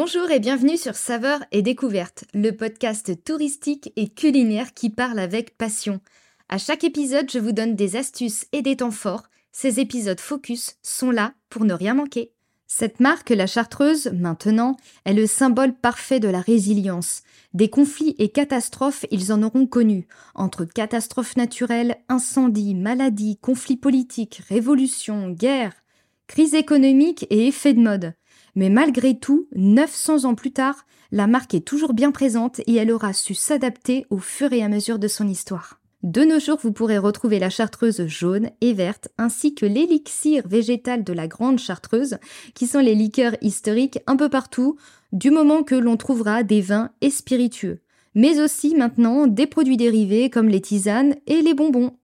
Bonjour et bienvenue sur Saveurs et Découvertes, le podcast touristique et culinaire qui parle avec passion. À chaque épisode, je vous donne des astuces et des temps forts. Ces épisodes focus sont là pour ne rien manquer. Cette marque, la Chartreuse, maintenant, est le symbole parfait de la résilience. Des conflits et catastrophes, ils en auront connu. Entre catastrophes naturelles, incendies, maladies, conflits politiques, révolutions, guerres, crise économique et effets de mode. Mais malgré tout, 900 ans plus tard, la marque est toujours bien présente et elle aura su s'adapter au fur et à mesure de son histoire. De nos jours, vous pourrez retrouver la chartreuse jaune et verte ainsi que l'élixir végétal de la grande chartreuse, qui sont les liqueurs historiques un peu partout, du moment que l'on trouvera des vins et spiritueux. Mais aussi maintenant des produits dérivés comme les tisanes et les bonbons.